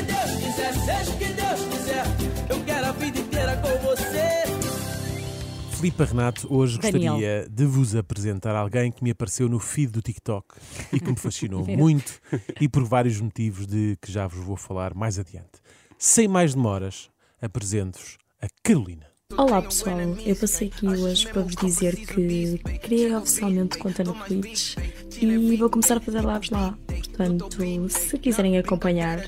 que Deus quiser, seja o que Deus quiser. Eu quero a vida inteira com você. Filipe Renato, hoje Daniel. gostaria de vos apresentar alguém que me apareceu no feed do TikTok e que me fascinou muito e por vários motivos de que já vos vou falar mais adiante. Sem mais demoras, apresento-vos a Carolina. Olá pessoal, eu passei aqui hoje para vos dizer que criei oficialmente conta no Twitch e vou começar a fazer lives lá. Portanto, se quiserem acompanhar,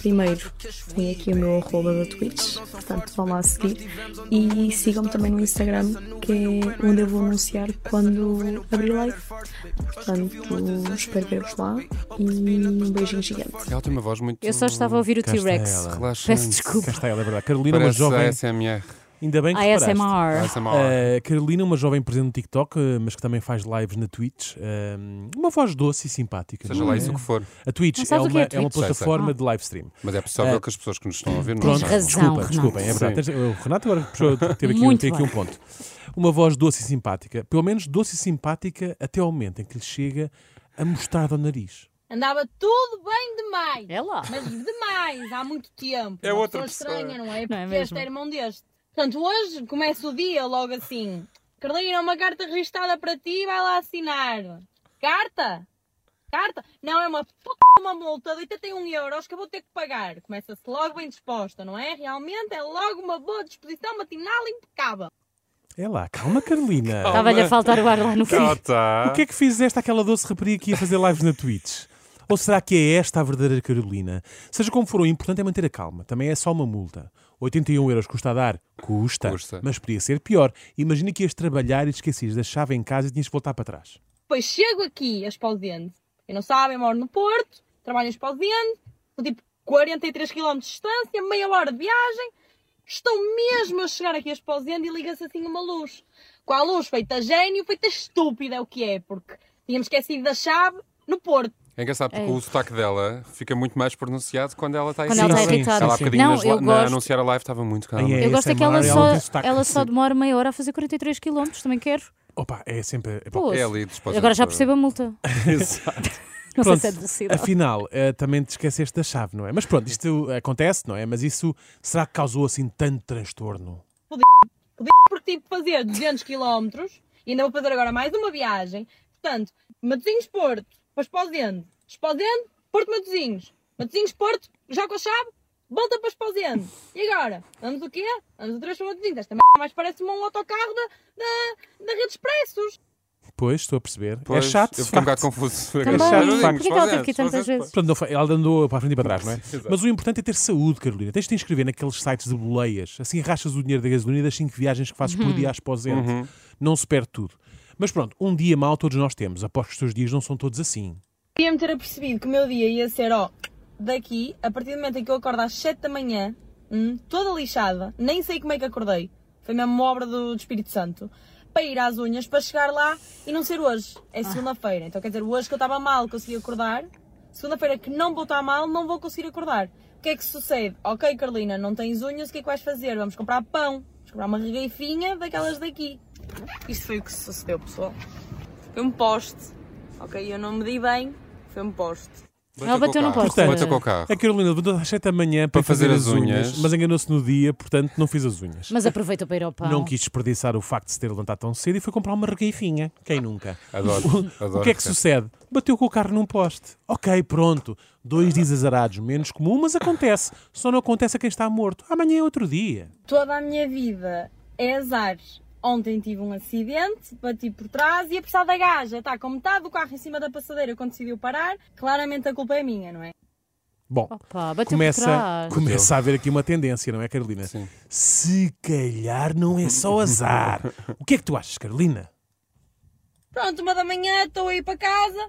primeiro tem aqui o meu arroba da Twitch, portanto vão lá seguir e sigam-me também no Instagram, que é onde eu vou anunciar quando abrir live. Portanto, espero ver-vos lá e um beijinho gigante. Ela tem uma voz muito. Eu só estava a ouvir o Cá T-Rex. Peço Cá desculpa. está ela, é verdade. Carolina, uma Parece jovem. a SMR. Ainda bem que reparaste. ASMR. ASMR. Uh, Carolina, uma jovem presente no TikTok, uh, mas que também faz lives na Twitch. Um, uma voz doce e simpática. Seja não lá é? isso o que for. A Twitch Não é que uma, é é uma Twitch? Sei, sei. plataforma de live stream. Mas é possível É. que as pessoas que nos estão a ouvir não Pronto, razão, desculpa, Renato. desculpem, é verdade. O Renato agora teve aqui, tem aqui um ponto. Uma voz doce e simpática, pelo menos doce e simpática até ao momento em que lhe chega a mostarda ao nariz. Andava tudo bem demais. É lá. Mas demais, há muito tempo. É Uma outra pessoa pessoa. estranha, não é? Não Porque é este é irmão deste. Portanto, hoje começa o dia logo assim. Carolina, uma carta registada para ti, vai lá assinar. Carta? Carta? Não, é uma p... uma multa de 81 euros que eu vou ter que pagar. Começa-se logo bem disposta, não é? Realmente é logo uma boa disposição matinal impecável. É lá, calma, Carolina. Estava-lhe a faltar o ar lá no fim. Ah, tá. O que é que fizeste aquela doce rapariga que ia fazer lives na Twitch? Ou será que é esta a verdadeira Carolina? Seja como for, o importante é manter a calma. Também é só uma multa. 81 euros custa a dar? Custa. Custa. Mas podia ser pior. Imagina que ias trabalhar e te esquecias da chave em casa e tinhas que voltar para trás. Depois chego aqui a Esposende. Quem não sabe, eu moro no Porto, trabalho em Esposende, são tipo 43 km de distância, meia hora de viagem. Estou mesmo a chegar aqui a Esposende e liga-se assim uma luz. Com a luz feita gênio, feita estúpida é o que é, porque tínhamos esquecido da chave no Porto. É engraçado porque É. o sotaque dela fica muito mais pronunciado quando ela está Quando ela está sim, irritada. Ela há bocadinho Não, nas- eu na anunciar a live estava muito calma. É. Eu gosto é que ela ela só, ela só demora meia hora a fazer 43 km. Também quero. Opa, é sempre. é Pô, É ali agora já percebo a multa. Exato. Não Pronto, sei se é velocidade. Afinal, eh, também te esqueceste da chave, não é? Mas pronto, isto acontece, não é? Mas isso será que causou assim tanto transtorno? Porque tive que fazer 200 km e ainda vou fazer agora mais uma viagem. Portanto, Matosinhos Porto, para Esposende. Esposende, Porto Matosinhos. Matosinhos Porto, já com a chave, volta para Esposende. E agora? Vamos o quê? Vamos outra vez para Matosinhos. Esta merda mais parece-me um autocarro da, da, da Rede Expressos. Pois, estou a perceber. Pois, é chato. Eu fiquei um bocado confuso. Também. chato, de facto. Porquê que ela teve que ir tantas vezes? Portanto, não foi- ela andou para a frente e para trás, não é? Exato. Mas o importante é ter saúde, Carolina. Tens de te inscrever naqueles sites de boleias. Assim rachas o dinheiro da gasolina das 5 viagens que fazes por dia às posente. Uhum. Não se perde tudo. Mas pronto, um dia mau todos nós temos. Aposto que os teus dias não são todos assim. Devia-me ter apercebido que o meu dia ia ser, ó, daqui, a partir do momento em que eu acordo às 7 da manhã, hum, toda lixada, nem sei como é que acordei. Foi mesmo uma obra do, do Espírito Santo. Para ir às unhas, para chegar lá e não ser hoje. É segunda-feira. Então quer dizer, hoje que eu estava mal, consegui acordar. Segunda-feira que não vou estar mal, não vou conseguir acordar. O que é que sucede? Ok, Carolina, não tens unhas, o que é que vais fazer? Vamos comprar pão. Vamos comprar uma regueifinha daquelas daqui. Isto foi o que sucedeu, pessoal. Foi um poste. Ok, eu não medi bem, foi um poste. Ela bateu no poste. Bateu com o carro. A Carolina levantou às 7 da manhã para, Para fazer fazer, as as unhas, unhas. mas enganou-se no dia, portanto não fiz as unhas. Mas aproveita para ir ao pão. Não quis desperdiçar o facto de se ter levantado tão cedo e foi comprar uma regueifinha. Quem nunca? Adoro, O adoro. que é que sucede? Bateu com o carro num poste. Ok, pronto. Dois dias azarados, menos comum, mas acontece. Só não acontece a quem está morto. Amanhã é outro dia. Toda a minha vida é azar. Ontem tive um acidente, bati por trás e a precisar da gaja está com metade do carro em cima da passadeira quando decidiu parar. Claramente a culpa é minha, não é? Bom, Opa, começa, começa a haver aqui uma tendência, não é, Carolina? Sim. Se calhar não é só azar. O que é que tu achas, Carolina? Pronto, uma da manhã, estou a ir para casa.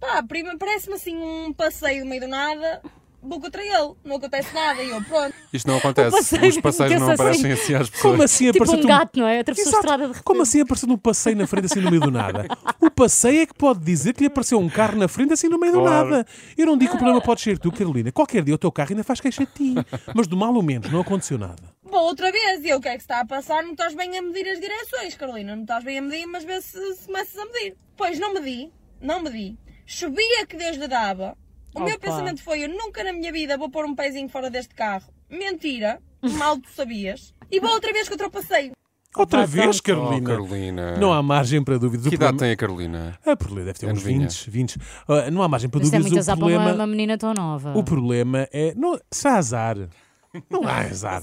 Pá, prima, parece-me assim um passeio no meio do nada. Vou contra ele, não acontece nada. E eu, pronto. Isto não acontece. passeio Os passeios não aparecem assim às pessoas. Como assim Tipo apareceu um gato, não é? Atravessou a Exato. estrada de repente. Como assim apareceu num passeio na frente assim no meio do nada? O passeio é que pode dizer que lhe apareceu um carro na frente assim no meio do Claro. nada. Eu não digo que o problema pode ser tu, Carolina. Qualquer dia o teu carro ainda faz queixa de ti. Mas do mal ou menos não aconteceu nada. Vou outra vez. E eu, o que é que se está a passar? Não estás bem a medir as direções, Carolina. Não estás bem a medir, mas vê se, se começas a medir. Pois, não medi. Não medi. Chovia que Deus lhe dava. O meu Opa. pensamento foi: eu nunca na minha vida vou pôr um pezinho fora deste carro. Mentira, mal tu sabias. E vou outra vez que eu ultrapassei. Outra Opa, vez, então. Oh, Carolina. Carolina. Não há margem para dúvidas. O Que idade tem a Carolina? Ah, por deve ter É uns novinha. 20, 20. Ah, não há margem para Mas é dúvidas. muito o azar para uma, problema, uma menina tão nova. o problema é. Não, se há azar. Não há azar.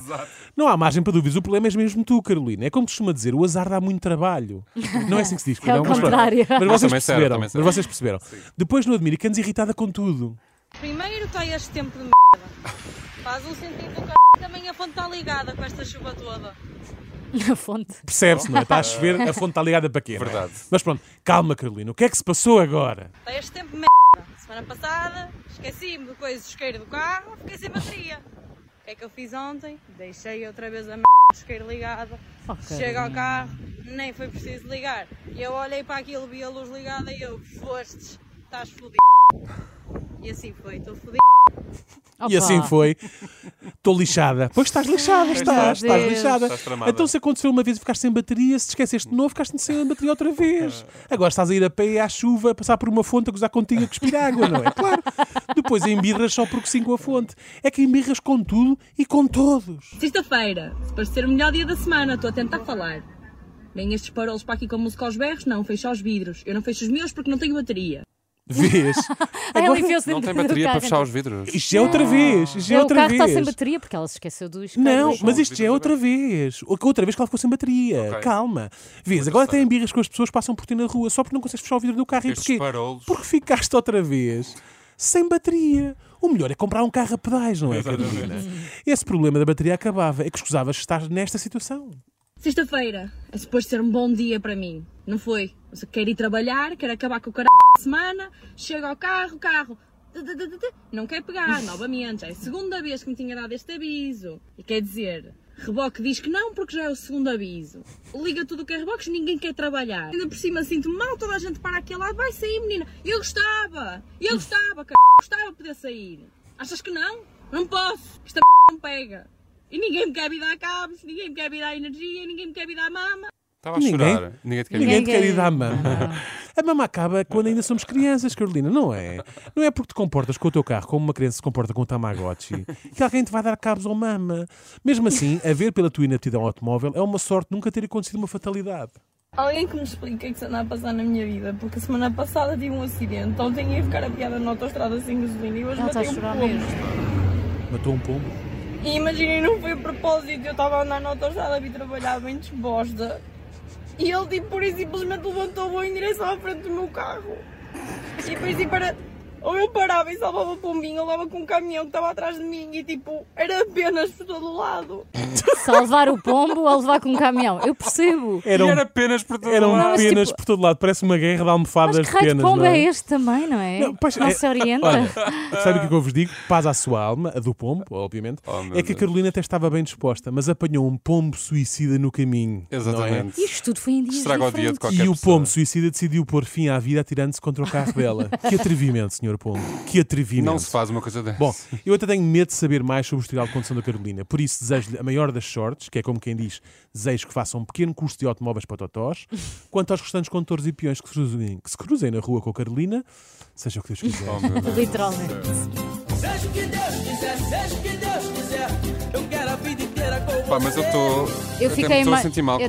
Não há margem para dúvidas. O problema és mesmo tu, Carolina. É como costuma dizer, o azar dá muito trabalho. Não é assim que se diz. É não, mas contrário. Mas vocês Também serve, perceberam. Mas vocês perceberam. Depois no admiro que andes irritada com tudo. Primeiro está este tempo de merda. Faz um sentido do c... Também a fonte está ligada com esta chuva toda. A fonte. Percebe-se, não é? Está a chover, a fonte está ligada para quê? não é? Verdade. Mas pronto, calma, Carolina. O que é que se passou agora? Está este tempo de merda. Semana passada, esqueci-me de coisa do isqueiro do carro, fiquei sem bateria. Que é que eu fiz ontem? Deixei outra vez a merda isqueiro ligada. Oh, Chega ao carro, nem foi preciso ligar. E eu olhei para aquilo, vi a luz ligada e eu, fostes, estás fodido. E assim foi, estou fodido. E assim foi. Estou lixada. Pois estás lixada, estás, estás lixada. Estás tramada. Então se aconteceu uma vez e ficaste sem bateria, se te esqueceste de novo, ficaste sem bateria outra vez. Agora estás a ir a pé à chuva, a passar por uma fonte a gozar contigo a cuspir água, não é? Claro. Depois embirras só porque sim com a fonte. É que embirras com tudo e com todos. Sexta-feira, suposto ser o melhor dia da semana, estou a tentar falar. Vêm estes parolos para aqui com música aos berros? Não, fecha os vidros. Eu não fecho os meus porque não tenho bateria. Vês? Ela Agora, enfiou-se Não tem bateria para fechar os vidros. isto é outra vez. Isto é o outra carro vez. está sem bateria porque ela se esqueceu do isqueiro. Não, mas isto já é outra vez. O- Outra vez que ela ficou sem bateria. Ok. Calma. Vês, agora tem birras com as pessoas que passam por ti na rua só porque não consegues fechar o vidro do carro. E porquê? parolos. Porque ficaste outra vez sem bateria. O melhor é comprar um carro a pedais, não é, Carolina? Esse problema da bateria acabava. É que escusavas estar nesta situação. Sexta-feira, é suposto ser um bom dia para mim. Não foi? Eu quero ir trabalhar, quero acabar com o caralho semana, chego ao carro, carro. Não quer pegar, novamente. Já é a segunda vez que me tinha dado este aviso. E quer dizer, reboque diz que não porque já é o segundo aviso. Liga tudo que é reboques, ninguém quer trabalhar. Ainda por cima sinto mal, toda a gente para aquele lado, vai sair, menina. Eu gostava, eu gostava, c... gostava de poder sair. Achas que não? Não posso, esta não pega. E ninguém me quer vir dar cabos, ninguém me quer vir dar energia, ninguém me quer vir dar mama. Estava a Ninguém- chorar. Ninguém te quer Ninguém te quer ir dar mama. A mama acaba quando ainda somos crianças, Carolina, não é? Não é porque te comportas com o teu carro como uma criança se comporta com o Tamagotchi que alguém te vai dar cabos ou mama. Mesmo assim, a ver pela tua inaptidão automóvel é uma sorte nunca ter acontecido uma fatalidade. Alguém que me explique o que é que se anda a passar na minha vida, porque a semana passada tive um acidente, ontem ia ficar a piada na autostrada sem gasolina e hoje a matei um chorar pombo. mesmo. Matou um pombo. E imaginem, não foi a propósito, eu estava a andar na autostrada, vim trabalhar bem desbosta. E ele, tipo, e simplesmente levantou o voo em direção à frente do meu carro. E depois, tipo, era... Ou eu parava e salvava o pombinho, ou levava com um caminhão que estava atrás de mim e, tipo, era apenas por todo o lado. Salvar o pombo ou levar com um caminhão. Eu percebo. Eram, E era apenas por todo eram lado. penas tipo- por todo lado. Parece uma guerra de almofadas Mas que raio de penas. pombo não é é? este também, não é? Não, pois não é- se orienta. Olha, sabe o que é que eu vos digo? Paz à sua alma, a do pombo, obviamente. Oh, é que a. Carolina até estava bem disposta, mas apanhou um pombo suicida no caminho. é? Exatamente. Isto tudo foi em dias Estraga o dia de qualquer E o pessoa. pombo suicida decidiu pôr fim à vida atirando-se contra o carro dela. que atrevimento, senhor pombo. Que atrevimento. Não se faz uma coisa dessa. Bom, eu até tenho medo de saber mais sobre o historial de condução da Carolina. Por isso, desejo-lhe a maior das sortes, que é como quem diz, desejo que faça um pequeno curso de automóveis para totós. Quanto aos restantes condutores e peões que se cruzem, que se cruzem na rua com a Carolina, seja o que Deus quiser. Oh. Literalmente. Seja o que Deus quiser, seja o que Deus quiser. Eu quero a vida inteira com você. Pá, mas eu estou. Eu até fiquei estou a sentir mal eu com